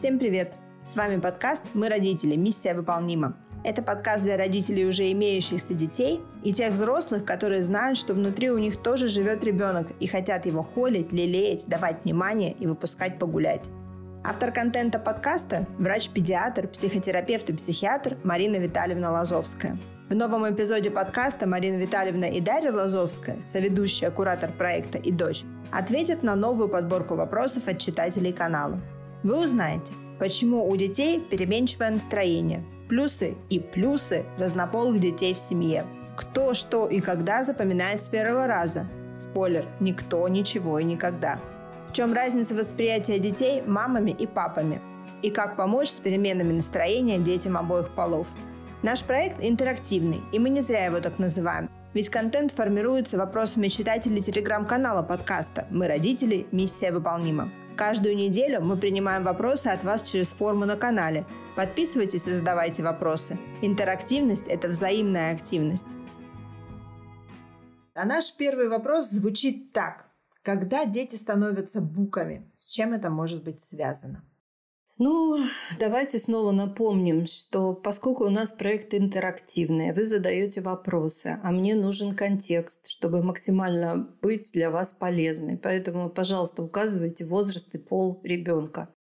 Всем привет! С вами подкаст «Мы родители. Миссия выполнима». Это подкаст для родителей, уже имеющихся детей, и тех взрослых, которые знают, что внутри у них тоже живет ребенок и хотят его холить, лелеять, давать внимание и выпускать погулять. Автор контента подкаста – врач-педиатр, психотерапевт и психиатр Марина Витальевна Лазовская. В новом эпизоде подкаста Марина Витальевна и Дарья Лазовская, соведущая, куратор проекта и дочь, ответят на новую подборку вопросов от читателей канала. Вы узнаете, почему у детей переменчивое настроение, плюсы и плюсы разнополых детей в семье, кто, что и когда запоминает с первого раза. Спойлер – никто, ничего и никогда – в чем разница восприятия детей мамами и папами? И как помочь с переменами настроения детям обоих полов? Наш проект интерактивный, и мы не зря его так называем. Ведь контент формируется вопросами читателей телеграм-канала подкаста «Мы родители. Миссия выполнима». Каждую неделю мы принимаем вопросы от вас через форму на канале. Подписывайтесь и задавайте вопросы. Интерактивность – это взаимная активность. А наш первый вопрос звучит так. Когда дети становятся буками, с чем это может быть связано? Ну, давайте снова напомним, что поскольку у нас проект интерактивный, вы задаете вопросы, а мне нужен контекст, чтобы максимально быть для вас полезной. Поэтому, пожалуйста, указывайте возраст и пол ребенка.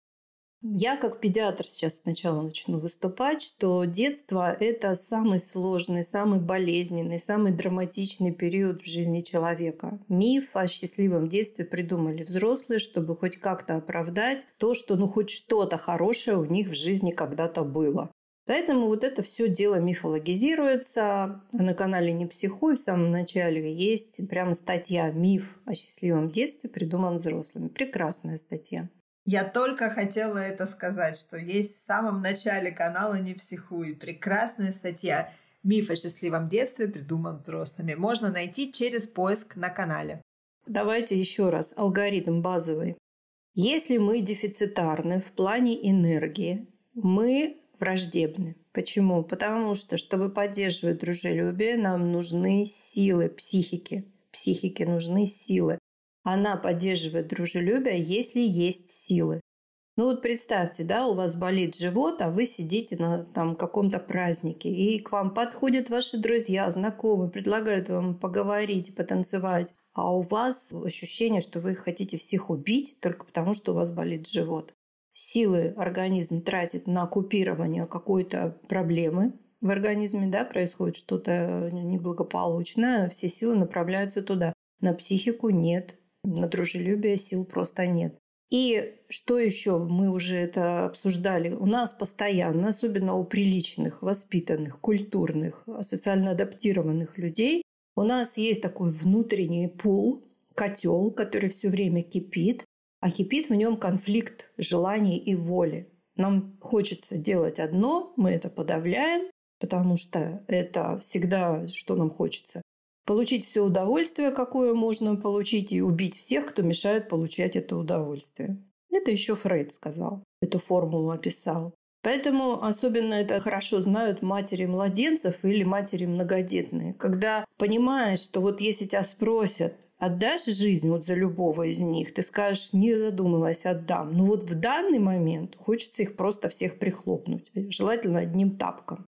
Я как педиатр сейчас сначала начну выступать, что детство – это самый сложный, самый болезненный, самый драматичный период в жизни человека. Миф о счастливом детстве придумали взрослые, чтобы хоть как-то оправдать то, что ну хоть что-то хорошее у них в жизни когда-то было. Поэтому вот это все дело мифологизируется. На канале «Не психуй» в самом начале есть прямо статья «Миф о счастливом детстве придуман взрослыми». Прекрасная статья. Я только хотела это сказать, что есть в самом начале канала «Не психуй» прекрасная статья «Миф о счастливом детстве придуман взрослыми». Можно найти через поиск на канале. Давайте еще раз. Алгоритм базовый. Если мы дефицитарны в плане энергии, мы враждебны. Почему? Потому что, чтобы поддерживать дружелюбие, нам нужны силы психики. Психике нужны силы. Она поддерживает дружелюбие, если есть силы. Ну вот представьте, да, у вас болит живот, а вы сидите на там каком-то празднике, и к вам подходят ваши друзья, знакомые, предлагают вам поговорить, потанцевать, а у вас ощущение, что вы хотите всех убить только потому, что у вас болит живот. Силы организм тратит на купирование какой-то проблемы в организме, да, происходит что-то неблагополучное, все силы направляются туда. На психику нет, на дружелюбие сил просто нет. И что еще мы уже это обсуждали? У нас постоянно, особенно у приличных, воспитанных, культурных, социально адаптированных людей, у нас есть такой внутренний пул, котел, который все время кипит, а кипит в нем конфликт желаний и воли. Нам хочется делать одно, мы это подавляем, потому что это всегда, что нам хочется получить все удовольствие, какое можно получить, и убить всех, кто мешает получать это удовольствие. Это еще Фрейд сказал, эту формулу описал. Поэтому особенно это хорошо знают матери младенцев или матери многодетные. Когда понимаешь, что вот если тебя спросят, отдашь жизнь вот за любого из них, ты скажешь, не задумываясь, отдам. Но вот в данный момент хочется их просто всех прихлопнуть, желательно одним тапком.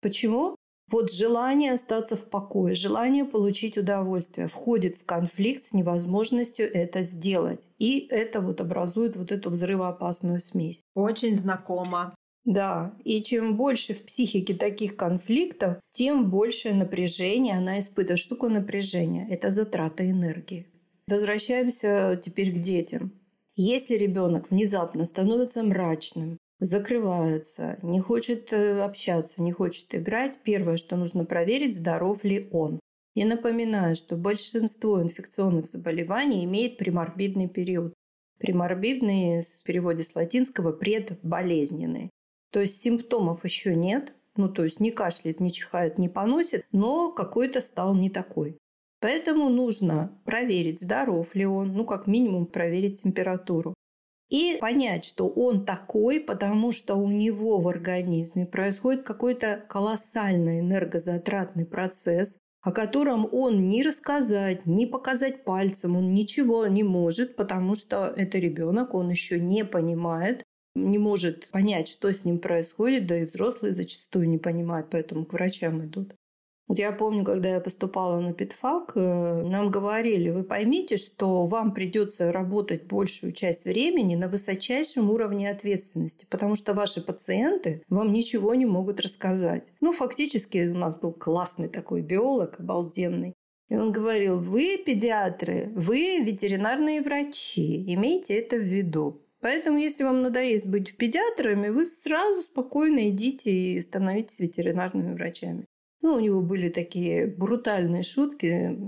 Почему? Вот желание остаться в покое, желание получить удовольствие входит в конфликт с невозможностью это сделать. И это вот образует вот эту взрывоопасную смесь. Очень знакомо. Да, и чем больше в психике таких конфликтов, тем большее напряжение она испытывает. Что такое напряжение? Это затрата энергии. Возвращаемся теперь к детям. Если ребенок внезапно становится мрачным, закрывается, не хочет э, общаться, не хочет играть, первое, что нужно проверить, здоров ли он. И напоминаю, что большинство инфекционных заболеваний имеет приморбидный период. Приморбидный в переводе с латинского предболезненный. То есть симптомов еще нет, ну то есть не кашляет, не чихает, не поносит, но какой-то стал не такой. Поэтому нужно проверить, здоров ли он, ну как минимум проверить температуру и понять, что он такой, потому что у него в организме происходит какой-то колоссальный энергозатратный процесс, о котором он ни рассказать, ни показать пальцем, он ничего не может, потому что это ребенок, он еще не понимает, не может понять, что с ним происходит, да и взрослые зачастую не понимают, поэтому к врачам идут. Вот я помню, когда я поступала на ПИТФАК, э, нам говорили, вы поймите, что вам придется работать большую часть времени на высочайшем уровне ответственности, потому что ваши пациенты вам ничего не могут рассказать. Ну, фактически у нас был классный такой биолог, обалденный. И он говорил, вы педиатры, вы ветеринарные врачи, имейте это в виду. Поэтому, если вам надоест быть педиатрами, вы сразу спокойно идите и становитесь ветеринарными врачами. Ну, у него были такие брутальные шутки,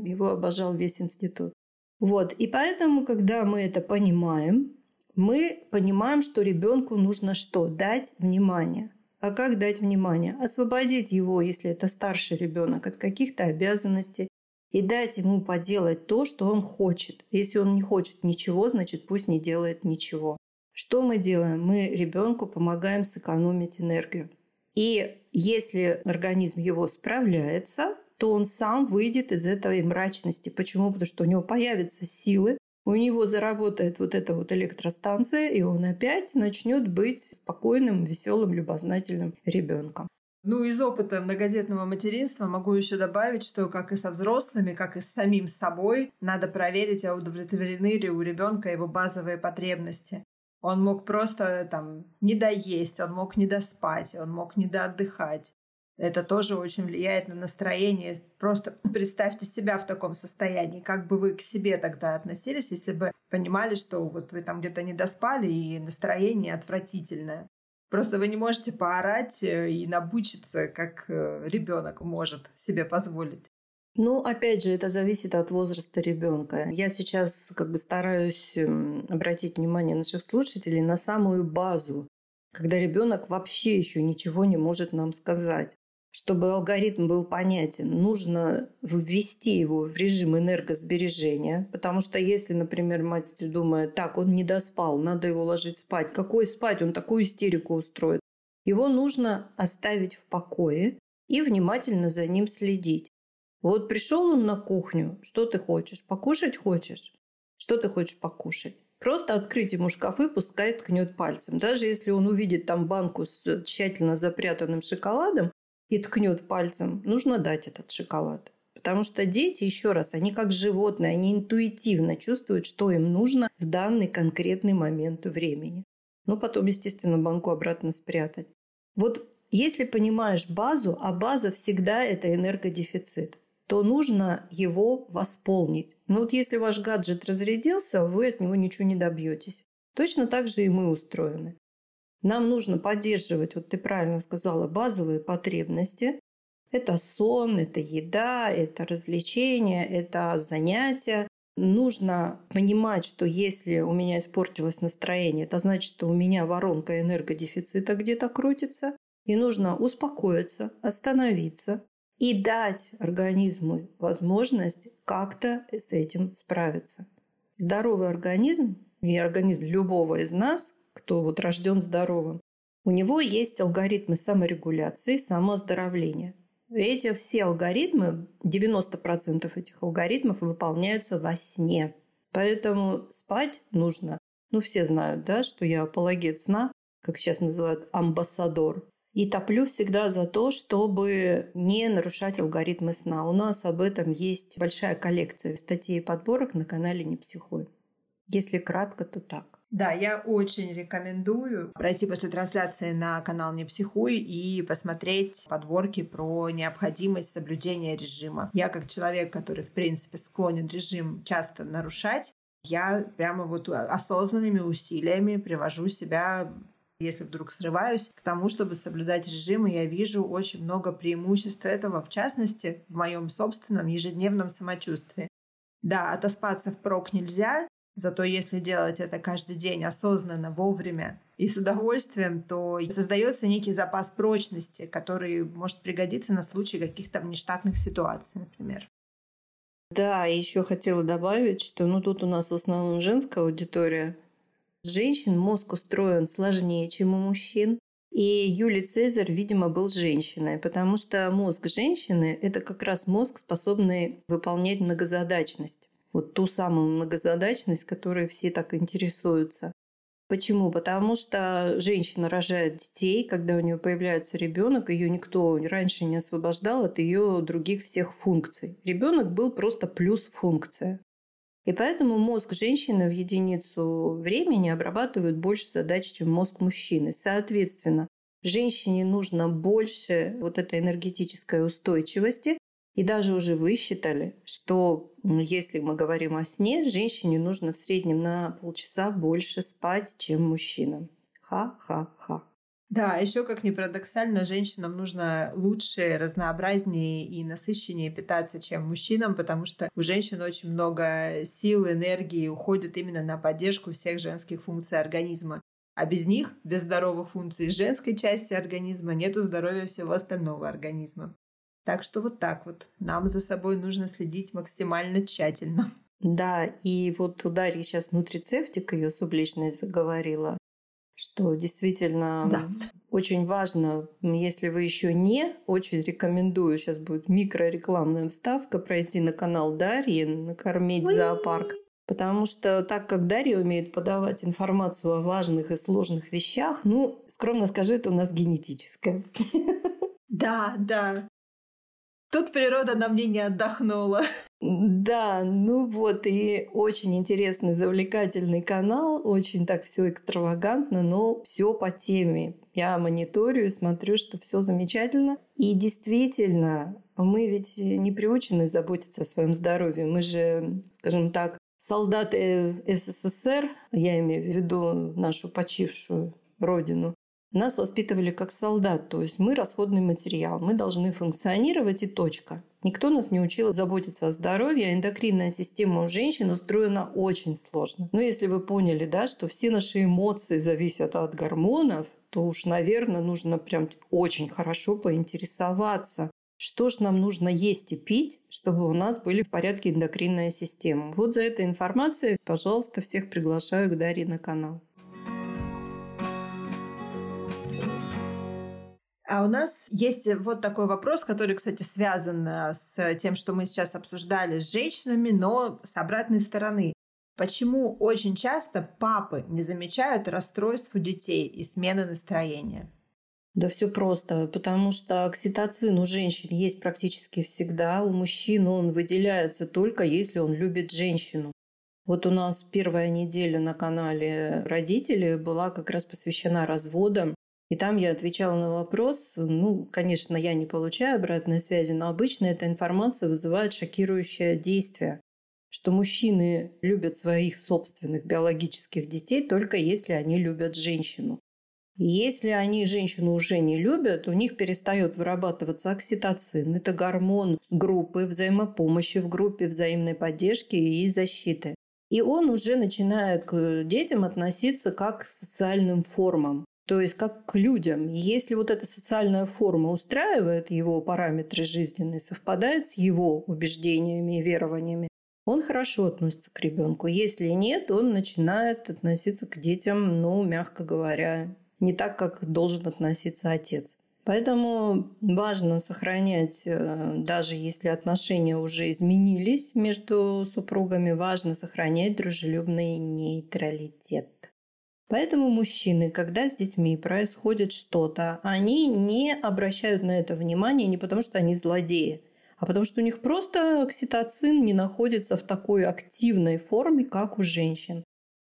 его обожал весь институт. Вот, и поэтому, когда мы это понимаем, мы понимаем, что ребенку нужно что? Дать внимание. А как дать внимание? Освободить его, если это старший ребенок, от каких-то обязанностей и дать ему поделать то, что он хочет. Если он не хочет ничего, значит пусть не делает ничего. Что мы делаем? Мы ребенку помогаем сэкономить энергию. И если организм его справляется, то он сам выйдет из этой мрачности. Почему? Потому что у него появятся силы, у него заработает вот эта вот электростанция, и он опять начнет быть спокойным, веселым, любознательным ребенком. Ну, из опыта многодетного материнства могу еще добавить, что как и со взрослыми, как и с самим собой, надо проверить, а удовлетворены ли у ребенка его базовые потребности. Он мог просто там не доесть, он мог не доспать, он мог не доотдыхать. Это тоже очень влияет на настроение. Просто представьте себя в таком состоянии. Как бы вы к себе тогда относились, если бы понимали, что вот вы там где-то не доспали и настроение отвратительное. Просто вы не можете поорать э, и набучиться, как э, ребенок может себе позволить. Ну, опять же, это зависит от возраста ребенка. Я сейчас как бы стараюсь эм, обратить внимание наших слушателей на самую базу, когда ребенок вообще еще ничего не может нам сказать. Чтобы алгоритм был понятен, нужно ввести его в режим энергосбережения, потому что если, например, мать думает, так, он не доспал, надо его ложить спать, какой спать, он такую истерику устроит. Его нужно оставить в покое и внимательно за ним следить. Вот пришел он на кухню, что ты хочешь? Покушать хочешь? Что ты хочешь покушать? Просто открыть ему шкафы, пускай ткнет пальцем. Даже если он увидит там банку с тщательно запрятанным шоколадом и ткнет пальцем, нужно дать этот шоколад. Потому что дети, еще раз, они как животные, они интуитивно чувствуют, что им нужно в данный конкретный момент времени. Ну, потом, естественно, банку обратно спрятать. Вот если понимаешь базу, а база всегда это энергодефицит то нужно его восполнить. Но вот если ваш гаджет разрядился, вы от него ничего не добьетесь. Точно так же и мы устроены. Нам нужно поддерживать, вот ты правильно сказала, базовые потребности. Это сон, это еда, это развлечения, это занятия. Нужно понимать, что если у меня испортилось настроение, это значит, что у меня воронка энергодефицита где-то крутится. И нужно успокоиться, остановиться, и дать организму возможность как-то с этим справиться. Здоровый организм и организм любого из нас, кто вот рожден здоровым, у него есть алгоритмы саморегуляции, самооздоровления. Эти все алгоритмы, 90% этих алгоритмов выполняются во сне. Поэтому спать нужно. Ну, все знают, да, что я апологет сна, как сейчас называют, амбассадор. И топлю всегда за то, чтобы не нарушать алгоритмы сна. У нас об этом есть большая коллекция статей и подборок на канале «Не психуй». Если кратко, то так. Да, я очень рекомендую пройти после трансляции на канал «Не психуй» и посмотреть подборки про необходимость соблюдения режима. Я как человек, который, в принципе, склонен режим часто нарушать, я прямо вот осознанными усилиями привожу себя если вдруг срываюсь, к тому, чтобы соблюдать режим, и я вижу очень много преимуществ этого, в частности, в моем собственном ежедневном самочувствии. Да, отоспаться впрок нельзя, зато если делать это каждый день осознанно, вовремя и с удовольствием, то создается некий запас прочности, который может пригодиться на случай каких-то внештатных ситуаций, например. Да, еще хотела добавить, что ну тут у нас в основном женская аудитория, женщин мозг устроен сложнее, чем у мужчин. И Юлий Цезарь, видимо, был женщиной, потому что мозг женщины – это как раз мозг, способный выполнять многозадачность. Вот ту самую многозадачность, которой все так интересуются. Почему? Потому что женщина рожает детей, когда у нее появляется ребенок, ее никто раньше не освобождал от ее других всех функций. Ребенок был просто плюс функция. И поэтому мозг женщины в единицу времени обрабатывает больше задач, чем мозг мужчины. Соответственно, женщине нужно больше вот этой энергетической устойчивости. И даже уже высчитали, что если мы говорим о сне, женщине нужно в среднем на полчаса больше спать, чем мужчинам. Ха-ха-ха. Да, еще как ни парадоксально, женщинам нужно лучше, разнообразнее и насыщеннее питаться, чем мужчинам, потому что у женщин очень много сил, энергии уходит именно на поддержку всех женских функций организма. А без них, без здоровых функций женской части организма, нету здоровья всего остального организма. Так что вот так вот. Нам за собой нужно следить максимально тщательно. Да, и вот у Дарьи сейчас нутрицептик ее субличность заговорила что действительно да. очень важно, если вы еще не, очень рекомендую, сейчас будет микрорекламная вставка, пройти на канал Дарьи, накормить Ой. зоопарк. Потому что так как Дарья умеет подавать информацию о важных и сложных вещах, ну, скромно скажи, это у нас генетическое. Да, да. Тут природа на мне не отдохнула. Да, ну вот, и очень интересный, завлекательный канал, очень так все экстравагантно, но все по теме. Я мониторю, смотрю, что все замечательно. И действительно, мы ведь не приучены заботиться о своем здоровье. Мы же, скажем так, солдаты СССР, я имею в виду нашу почившую родину, нас воспитывали как солдат, то есть мы расходный материал, мы должны функционировать и точка. Никто нас не учил заботиться о здоровье, а эндокринная система у женщин устроена очень сложно. Но если вы поняли, да, что все наши эмоции зависят от гормонов, то уж, наверное, нужно прям очень хорошо поинтересоваться, что же нам нужно есть и пить, чтобы у нас были в порядке эндокринная система. Вот за этой информацией, пожалуйста, всех приглашаю к Дарье на канал. А у нас есть вот такой вопрос, который, кстати, связан э, с тем, что мы сейчас обсуждали с женщинами, но с обратной стороны. Почему очень часто папы не замечают расстройств у детей и смены настроения? Да все просто, потому что окситоцин у женщин есть практически всегда, у мужчин он выделяется только если он любит женщину. Вот у нас первая неделя на канале «Родители» была как раз посвящена разводам, и там я отвечала на вопрос, ну, конечно, я не получаю обратной связи, но обычно эта информация вызывает шокирующее действие, что мужчины любят своих собственных биологических детей только если они любят женщину. Если они женщину уже не любят, у них перестает вырабатываться окситоцин. Это гормон группы взаимопомощи в группе взаимной поддержки и защиты. И он уже начинает к детям относиться как к социальным формам. То есть как к людям. Если вот эта социальная форма устраивает его параметры жизненные, совпадает с его убеждениями и верованиями, он хорошо относится к ребенку. Если нет, он начинает относиться к детям, ну, мягко говоря, не так, как должен относиться отец. Поэтому важно сохранять, э, даже если отношения уже изменились между супругами, важно сохранять дружелюбный нейтралитет. Поэтому мужчины, когда с детьми происходит что-то, они не обращают на это внимания не потому, что они злодеи, а потому что у них просто окситоцин не находится в такой активной форме, как у женщин.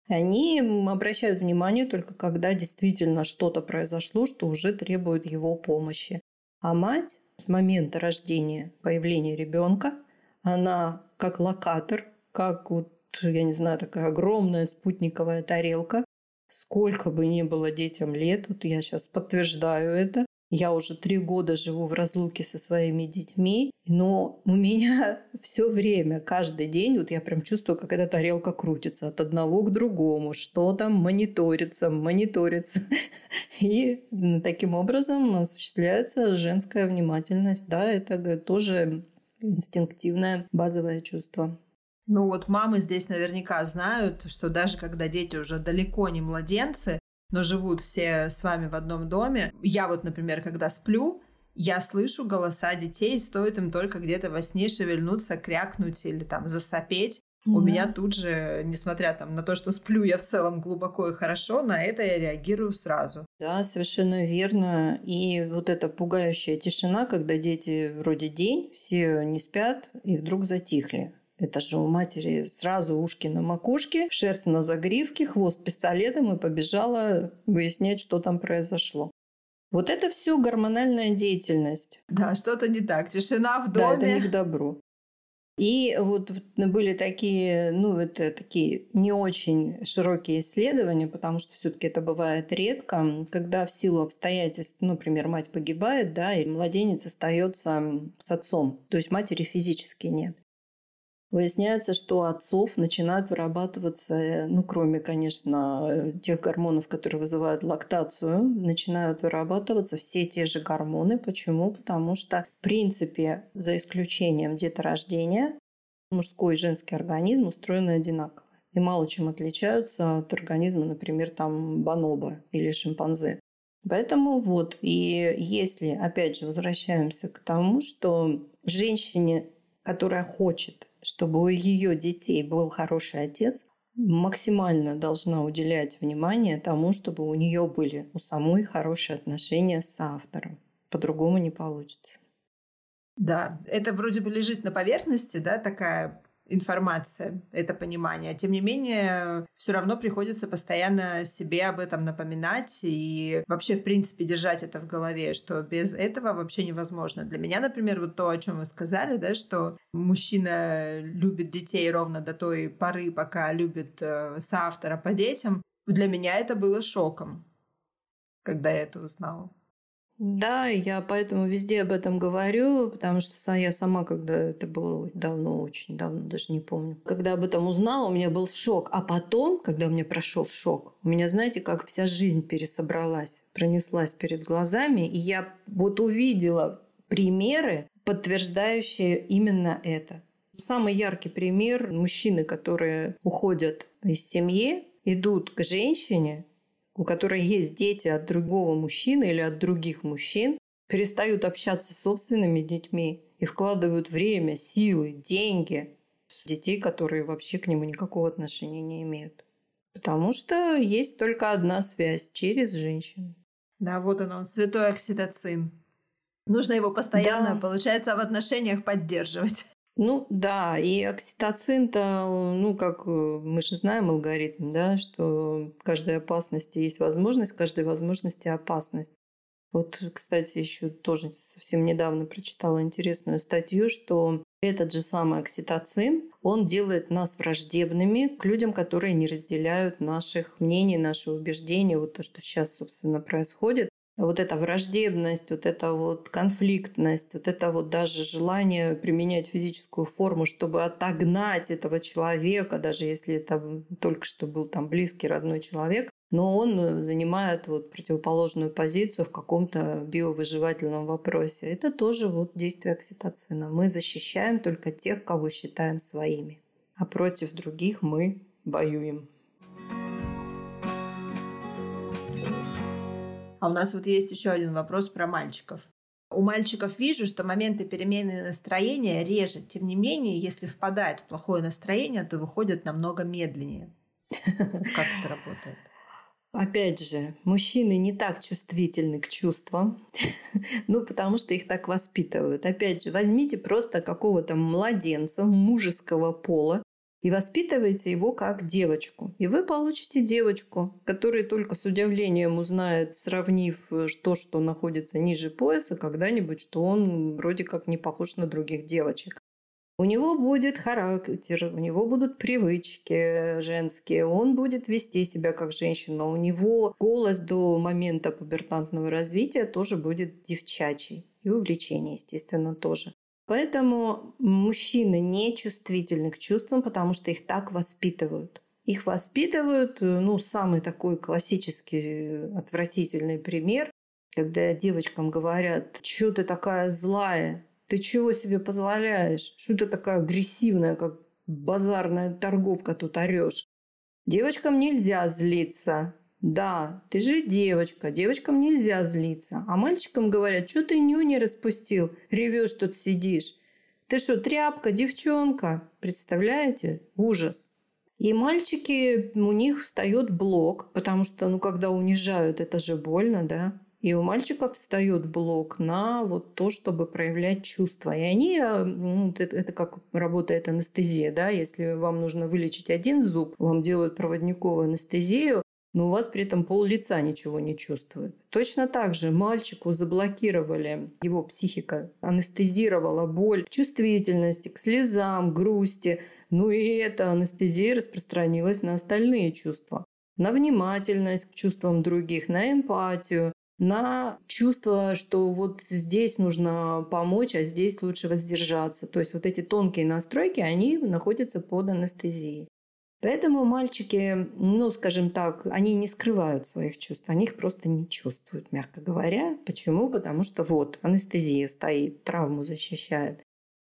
Они обращают внимание только когда действительно что-то произошло, что уже требует его помощи. А мать с момента рождения, появления ребенка, она как локатор, как вот, я не знаю, такая огромная спутниковая тарелка, Сколько бы ни было детям лет, вот я сейчас подтверждаю это, я уже три года живу в разлуке со своими детьми, но у меня все время, каждый день, вот я прям чувствую, как эта тарелка крутится от одного к другому, что там мониторится, мониторится. И таким образом осуществляется женская внимательность. Да, это тоже инстинктивное базовое чувство. Ну вот мамы здесь наверняка знают, что даже когда дети уже далеко не младенцы, но живут все с вами в одном доме, я вот, например, когда сплю, я слышу голоса детей, стоит им только где-то во сне шевельнуться, крякнуть или там засопеть. У меня тут же, несмотря там на то, что сплю я в целом глубоко и хорошо, на это я реагирую сразу. Да, совершенно верно. И вот эта пугающая тишина, когда дети вроде день, все не спят и вдруг затихли. Это же у матери сразу ушки на макушке, шерсть на загривке, хвост пистолетом и побежала выяснять, что там произошло. Вот это все гормональная деятельность. Да, что-то не так. Тишина в доме. Да, это не к добру. И вот были такие, ну, это такие не очень широкие исследования, потому что все-таки это бывает редко, когда в силу обстоятельств, ну, например, мать погибает, да, и младенец остается с отцом, то есть матери физически нет. Выясняется, что отцов начинают вырабатываться, э, ну, кроме, конечно, тех гормонов, которые вызывают лактацию, начинают вырабатываться все те же гормоны. Почему? Потому что, в принципе, за исключением деторождения, мужской и женский организм устроены одинаково и мало чем отличаются от организма, например, там бонобо или шимпанзе. Поэтому вот, и если, опять же, возвращаемся к тому, что женщине, которая хочет чтобы у ее детей был хороший отец, максимально должна уделять внимание тому, чтобы у нее были у самой хорошие отношения с автором. По-другому не получится. Да, это вроде бы лежит на поверхности, да, такая информация, это понимание. Тем не менее, все равно приходится постоянно себе об этом напоминать и вообще, в принципе, держать это в голове, что без этого вообще невозможно. Для меня, например, вот то, о чем вы сказали, да, что мужчина любит детей ровно до той поры, пока любит э, соавтора по детям, для меня это было шоком, когда я это узнала. Да, я поэтому везде об этом говорю, потому что я сама, когда это было давно, очень давно, даже не помню, когда об этом узнала, у меня был шок. А потом, когда у меня прошел шок, у меня, знаете, как вся жизнь пересобралась, пронеслась перед глазами, и я вот увидела примеры, подтверждающие именно это. Самый яркий пример – мужчины, которые уходят из семьи, идут к женщине, у которой есть дети от другого мужчины или от других мужчин, перестают общаться с собственными детьми и вкладывают время, силы, деньги в детей, которые вообще к нему никакого отношения не имеют. Потому что есть только одна связь через женщину. Да, вот он, он святой окситоцин. Нужно его постоянно, да. получается, в отношениях поддерживать. Ну да, и окситоцин-то, ну как э, мы же знаем алгоритм, да, что каждой опасности есть возможность, каждой возможности опасность. Вот, кстати, еще тоже совсем недавно прочитала интересную статью, что этот же самый окситоцин, он делает нас враждебными к людям, которые не разделяют наших мнений, наши убеждения, вот то, что сейчас, собственно, происходит вот эта враждебность, вот эта вот конфликтность, вот это вот даже желание применять физическую форму, чтобы отогнать этого человека, даже если это только что был там близкий, родной человек, но он занимает вот противоположную позицию в каком-то биовыживательном вопросе. Это тоже вот действие окситоцина. Мы защищаем только тех, кого считаем своими, а против других мы воюем. А у нас вот есть еще один вопрос про мальчиков. У мальчиков вижу, что моменты перемены настроения реже. Тем не менее, если впадает в плохое настроение, то выходят намного медленнее. Как это работает? Опять же, мужчины не так чувствительны к чувствам, ну, потому что их так воспитывают. Опять же, возьмите просто какого-то младенца мужеского пола, и воспитываете его как девочку. И вы получите девочку, которая только с удивлением узнает, сравнив э, то, что находится ниже пояса, когда-нибудь, что он вроде как не похож на других девочек. У него будет характер, у него будут привычки женские, он будет вести себя как женщина, у него голос до момента пубертантного развития тоже будет девчачий. И увлечение, естественно, тоже. Поэтому мужчины не чувствительны к чувствам, потому что их так воспитывают. Их воспитывают, э, ну, самый такой классический э, отвратительный пример, когда девочкам говорят, что ты такая злая, ты чего себе позволяешь, что ты такая агрессивная, как базарная торговка тут орешь. Девочкам нельзя злиться, да, ты же девочка, девочкам нельзя злиться. А мальчикам говорят, что ты ню не распустил, ревешь тут сидишь. Ты что, тряпка, девчонка? Представляете? Ужас. И мальчики, у них встает блок, потому что, ну, когда унижают, это же больно, да? И у мальчиков встает блок на вот то, чтобы проявлять чувства. И они, э, ну, это, это как работает анестезия, да, если вам нужно вылечить один зуб, вам делают проводниковую анестезию, но у вас при этом пол лица ничего не чувствует. Точно так же мальчику заблокировали, его психика анестезировала боль, чувствительность к слезам, грусти. Ну и эта анестезия распространилась на остальные чувства. На внимательность к чувствам других, на эмпатию, на чувство, что вот здесь нужно помочь, а здесь лучше воздержаться. То есть вот эти тонкие настройки, они находятся под анестезией. Поэтому мальчики, ну, скажем так, они не скрывают своих чувств, они их просто не чувствуют, мягко говоря. Почему? Потому что вот анестезия стоит, травму защищает.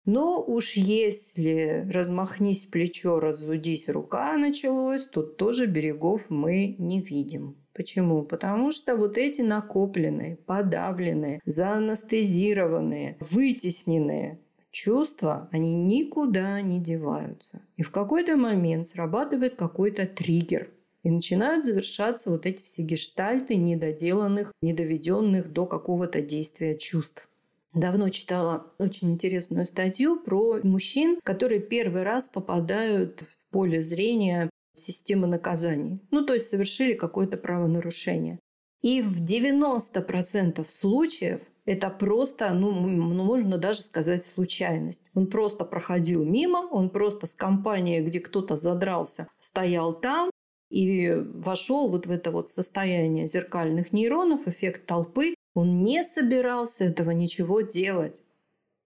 Но уж если размахнись плечо, разудись рука началось, то тоже берегов мы не видим. Почему? Потому что вот эти накопленные, подавленные, заанестезированные, вытесненные чувства, они никуда не деваются. И в какой-то момент срабатывает какой-то триггер. И начинают завершаться вот эти все гештальты недоделанных, недоведенных до какого-то действия чувств. Давно читала очень интересную статью про мужчин, которые первый раз попадают в поле зрения системы наказаний. Ну, то есть совершили какое-то правонарушение. И в 90% случаев это просто, ну, можно даже сказать, случайность. Он просто проходил мимо, он просто с компанией, где кто-то задрался, стоял там и вошел вот в это вот состояние зеркальных нейронов, эффект толпы. Он не собирался этого ничего делать.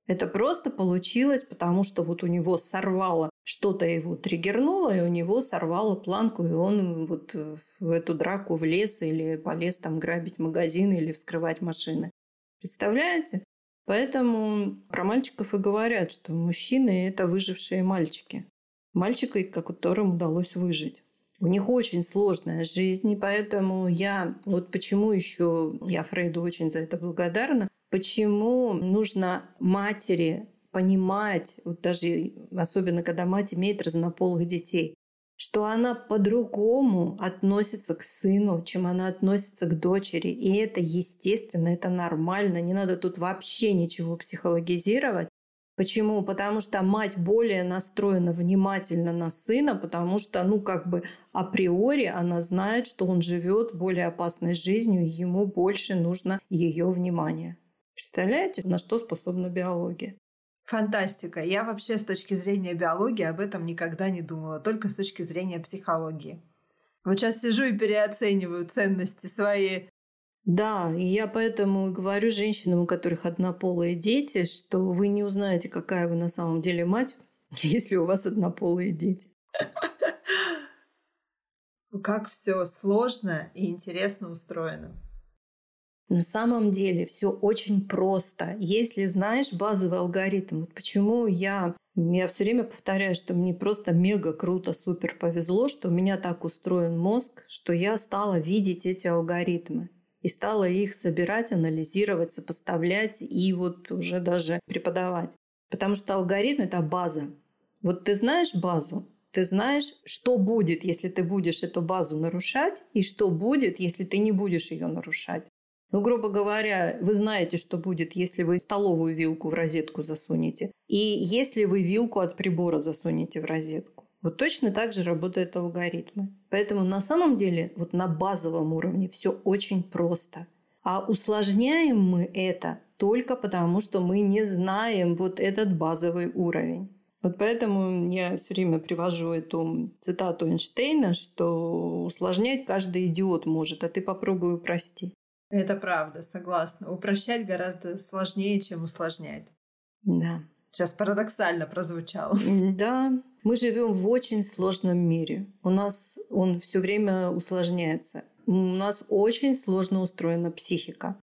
Это просто получилось, потому что вот у него сорвало, что-то его триггернуло, и у него сорвало планку, и он вот в эту драку влез или полез там грабить магазины или вскрывать машины. Представляете? Поэтому про мальчиков и говорят, что мужчины – это выжившие мальчики. Мальчики, которым удалось выжить. У них очень сложная жизнь, и поэтому я, вот почему еще я Фрейду очень за это благодарна, почему нужно матери понимать, вот даже особенно когда мать имеет разнополых детей, что она по-другому относится к сыну, чем она относится к дочери. И это естественно, это нормально. Не надо тут вообще ничего психологизировать. Почему? Потому что мать более настроена внимательно на сына, потому что, ну, как бы априори она знает, что он живет более опасной жизнью, и ему больше нужно ее внимание. Представляете, на что способна биология? Фантастика. Я вообще с точки зрения биологии об этом никогда не думала, только с точки зрения психологии. Вот сейчас сижу и переоцениваю ценности свои. Да, и я поэтому и говорю женщинам, у которых однополые дети, что вы не узнаете, какая вы на самом деле мать, если у вас однополые дети. Как все сложно и интересно устроено. На самом деле все очень просто. Если знаешь базовый алгоритм, вот почему я я все время повторяю, что мне просто мега круто, супер повезло, что у меня так устроен мозг, что я стала видеть эти алгоритмы и стала их собирать, анализировать, сопоставлять и вот уже даже преподавать. Потому что алгоритм — это база. Вот ты знаешь базу, ты знаешь, что будет, если ты будешь эту базу нарушать, и что будет, если ты не будешь ее нарушать. Ну, грубо говоря, вы знаете, что будет, если вы столовую вилку в розетку засунете, и если вы вилку от прибора засунете в розетку. Вот точно так же работают алгоритмы. Поэтому на самом деле вот на базовом уровне все очень просто. А усложняем мы это только потому, что мы не знаем вот этот базовый уровень. Вот поэтому я все время привожу эту цитату Эйнштейна, что усложнять каждый идиот может, а ты попробуй упрости. Это правда, согласна. Упрощать гораздо сложнее, чем усложнять. Да. Сейчас парадоксально прозвучало. Да, мы живем в очень сложном мире. У нас он все время усложняется. У нас очень сложно устроена психика.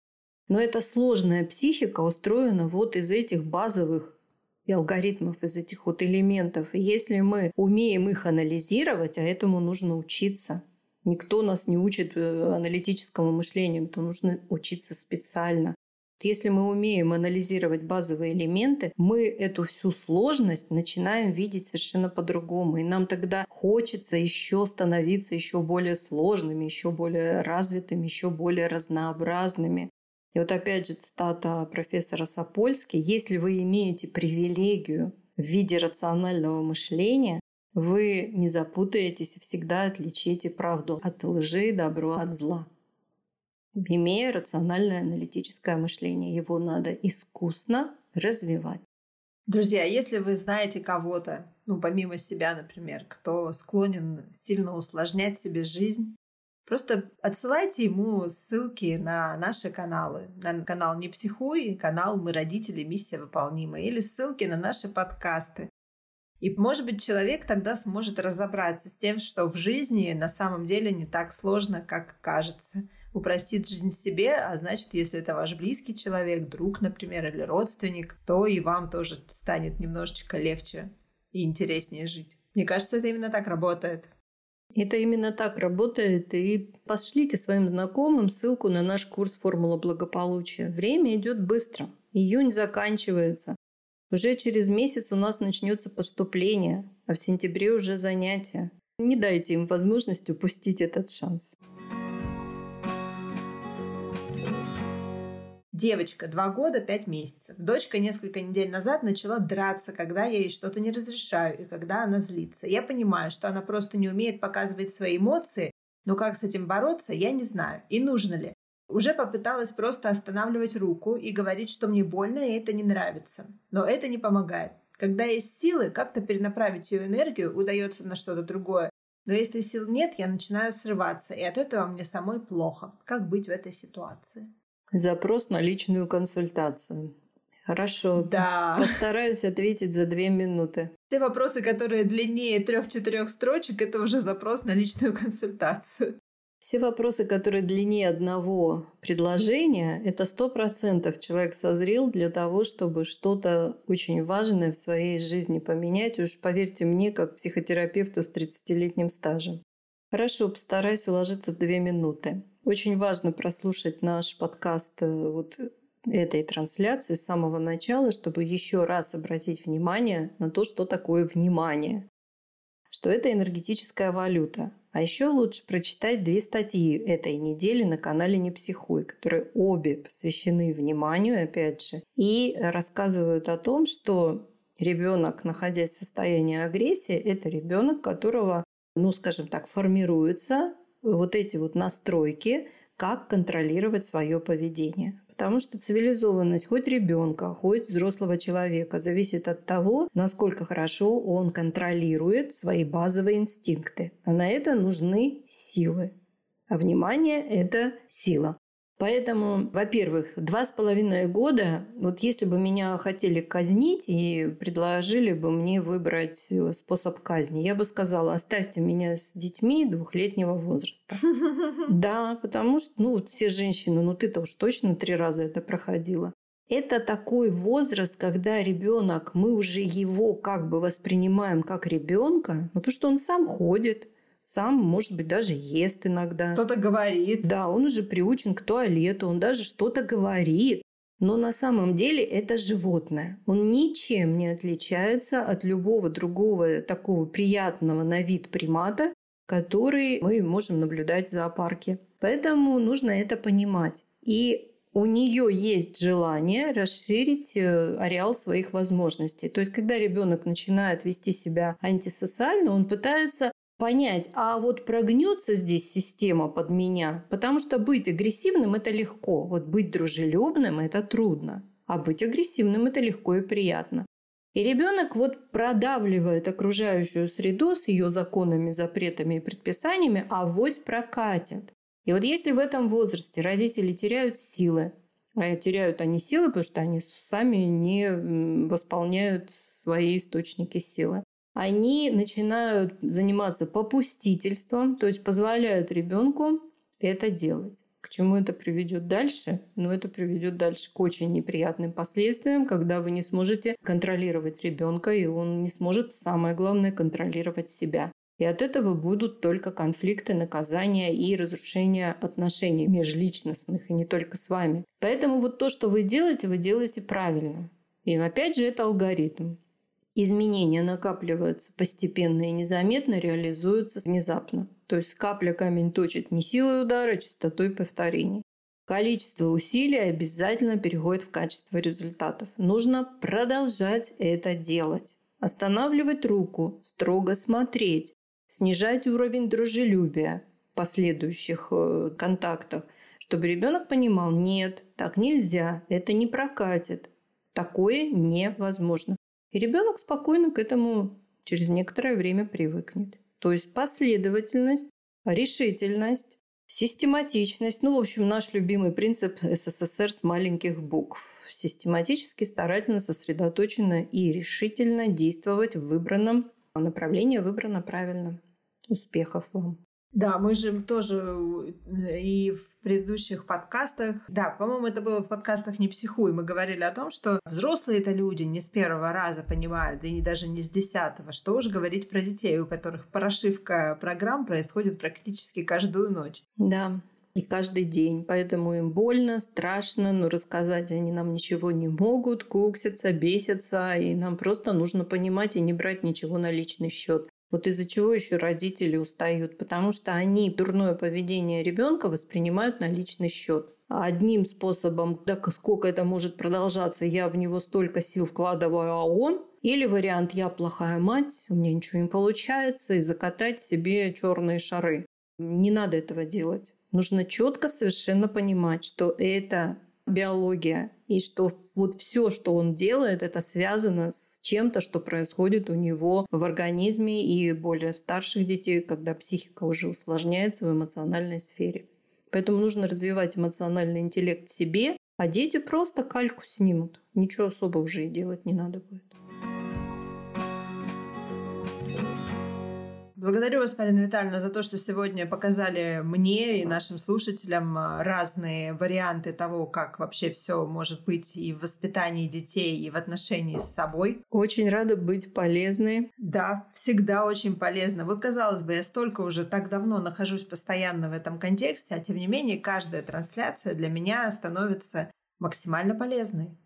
Но эта сложная психика устроена вот из этих базовых и алгоритмов, из этих вот элементов. И если мы умеем их анализировать, а этому нужно учиться – Никто нас не учит э, аналитическому мышлению, то нужно учиться специально. Если мы умеем анализировать базовые элементы, мы эту всю сложность начинаем видеть совершенно по-другому. И нам тогда хочется еще становиться еще более сложными, еще более развитыми, еще более разнообразными. И вот опять же цитата профессора Сапольски. Если вы имеете привилегию в виде рационального мышления, вы не запутаетесь и всегда отличите правду от лжи, добро от зла. Имея рациональное аналитическое мышление, его надо искусно развивать. Друзья, если вы знаете кого-то, ну, помимо себя, например, кто склонен сильно усложнять себе жизнь, Просто отсылайте ему ссылки на наши каналы. На канал «Не психуй», канал «Мы родители. Миссия выполнима». Или ссылки на наши подкасты. И, может быть, человек тогда сможет разобраться с тем, что в жизни на самом деле не так сложно, как кажется. Упростит жизнь себе, а значит, если это ваш близкий человек, друг, например, или родственник, то и вам тоже станет немножечко легче и интереснее жить. Мне кажется, это именно так работает. Это именно так работает. И пошлите своим знакомым ссылку на наш курс «Формула благополучия». Время идет быстро. Июнь заканчивается. Уже через месяц у нас начнется поступление, а в сентябре уже занятия. Не дайте им возможность упустить этот шанс. Девочка, два года, пять месяцев. Дочка несколько недель назад начала драться, когда я ей что-то не разрешаю и когда она злится. Я понимаю, что она просто не умеет показывать свои эмоции, но как с этим бороться, я не знаю. И нужно ли. Уже попыталась просто останавливать руку и говорить, что мне больно и это не нравится. Но это не помогает. Когда есть силы, как-то перенаправить ее энергию удается на что-то другое. Но если сил нет, я начинаю срываться, и от этого мне самой плохо. Как быть в этой ситуации? Запрос на личную консультацию. Хорошо. Да. Постараюсь ответить за две минуты. Все вопросы, которые длиннее трех-четырех строчек, это уже запрос на личную консультацию. Все вопросы, которые длиннее одного предложения, это сто процентов человек созрел для того, чтобы что-то очень важное в своей жизни поменять. Уж поверьте мне, как психотерапевту с 30-летним стажем. Хорошо, постараюсь уложиться в две минуты. Очень важно прослушать наш подкаст э, вот этой трансляции с самого начала, чтобы еще раз обратить внимание на то, что такое внимание. Что это энергетическая валюта. А еще лучше прочитать две статьи этой недели на канале Не психуй, которые обе посвящены вниманию, опять же, и рассказывают о том, что ребенок, находясь в состоянии агрессии, это ребенок, которого, ну, скажем так, формируется вот эти вот настройки, как контролировать свое поведение. Потому что цивилизованность хоть ребенка, хоть взрослого человека зависит от того, насколько хорошо он контролирует свои базовые инстинкты. А на это нужны силы. А внимание – это сила. Поэтому, во-первых, два с половиной года, вот если бы меня хотели казнить и предложили бы мне выбрать э, способ казни, я бы сказала, оставьте меня с детьми двухлетнего возраста. Да, потому что, ну, все женщины, ну ты-то уж точно три раза это проходила. Это такой возраст, когда ребенок, мы уже его как бы воспринимаем как ребенка, ну, потому что он сам ходит, сам, может быть, даже ест иногда. Кто-то говорит. Да, он уже приучен к туалету, он даже что-то говорит. Но на самом деле это животное. Он ничем не отличается от любого другого такого приятного на вид примата, который мы можем наблюдать в зоопарке. Поэтому нужно это понимать. И у нее есть желание расширить э, ареал своих возможностей. То есть, когда ребенок начинает вести себя антисоциально, он пытается понять, а вот прогнется здесь система под меня, потому что быть агрессивным это легко, вот быть дружелюбным это трудно, а быть агрессивным это легко и приятно. И ребенок вот продавливает окружающую среду с ее законами, запретами и предписаниями, а вось прокатит. И вот если в этом возрасте родители теряют силы, а теряют они силы, потому что они сами не восполняют свои источники силы, они начинают заниматься попустительством, то есть позволяют ребенку это делать. К чему это приведет дальше? Ну, это приведет дальше к очень неприятным последствиям, когда вы не сможете контролировать ребенка, и он не сможет, самое главное, контролировать себя. И от этого будут только конфликты, наказания и разрушение отношений межличностных, и не только с вами. Поэтому вот то, что вы делаете, вы делаете правильно. И опять же, это алгоритм. Изменения накапливаются постепенно и незаметно, реализуются внезапно. То есть капля камень точит не силой удара, а частотой повторений. Количество усилий обязательно переходит в качество результатов. Нужно продолжать это делать. Останавливать руку, строго смотреть, снижать уровень дружелюбия в последующих э, контактах, чтобы ребенок понимал, нет, так нельзя, это не прокатит, такое невозможно. И ребенок спокойно к этому через некоторое время привыкнет. То есть последовательность, решительность, систематичность. Ну, в общем, наш любимый принцип СССР с маленьких букв. Систематически, старательно, сосредоточенно и решительно действовать в выбранном направлении, выбрано правильно. Успехов вам! Да, мы же тоже э, и в предыдущих подкастах, да, по-моему, это было в подкастах «Не психуй», мы говорили о том, что взрослые это люди не с первого раза понимают, и не даже не с десятого. Что уж говорить про детей, у которых прошивка программ происходит практически каждую ночь. Да, и каждый день. Поэтому им больно, страшно, но рассказать они нам ничего не могут, куксятся, бесятся, и нам просто нужно понимать и не брать ничего на личный счет. Вот из-за чего еще родители устают, потому что они дурное поведение ребенка воспринимают на личный счет. Одним способом, да сколько это может продолжаться, я в него столько сил вкладываю, а он или вариант «я плохая мать, у меня ничего не получается» и закатать себе черные шары. Не надо этого делать. Нужно четко совершенно понимать, что это биология, и что вот все, что он делает, это связано с чем-то, что происходит у него в организме и более старших детей, когда психика уже усложняется в эмоциональной сфере. Поэтому нужно развивать эмоциональный интеллект себе, а дети просто кальку снимут. Ничего особо уже и делать не надо будет. Благодарю вас, Марина Витальевна, за то, что сегодня показали мне и нашим слушателям а, разные варианты того, как вообще все может быть и в воспитании детей, и в отношении с собой. Очень рада быть полезной. Да, всегда очень полезно. Вот, казалось бы, я столько уже так давно нахожусь постоянно в этом контексте, а тем не менее каждая трансляция для меня становится максимально полезной.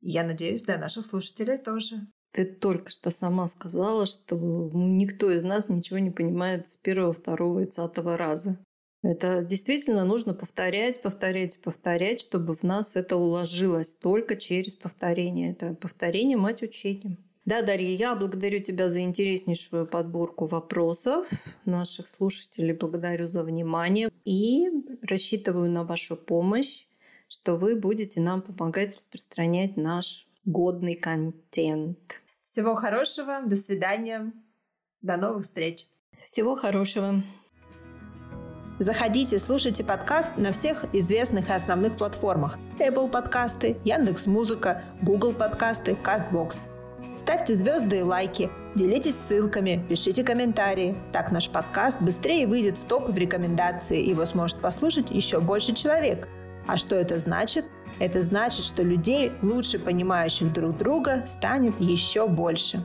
Я надеюсь, для наших слушателей тоже. Ты только что сама сказала, что никто из нас ничего не понимает с первого, второго и цатого раза. Это действительно нужно повторять, повторять, повторять, чтобы в нас это уложилось только через повторение. Это повторение мать учения. Да, Дарья, я благодарю тебя за интереснейшую подборку вопросов наших слушателей. Благодарю за внимание и рассчитываю на вашу помощь, что вы будете нам помогать распространять наш годный контент. Всего хорошего, до свидания, до новых встреч. Всего хорошего. Заходите, слушайте подкаст на всех известных и основных платформах. Apple подкасты, Яндекс Музыка, Google подкасты, Castbox. Ставьте звезды и лайки, делитесь ссылками, пишите комментарии. Так наш подкаст быстрее выйдет в топ в рекомендации, его сможет послушать еще больше человек. А что это значит? Это значит, что людей, лучше понимающих друг друга, станет еще больше.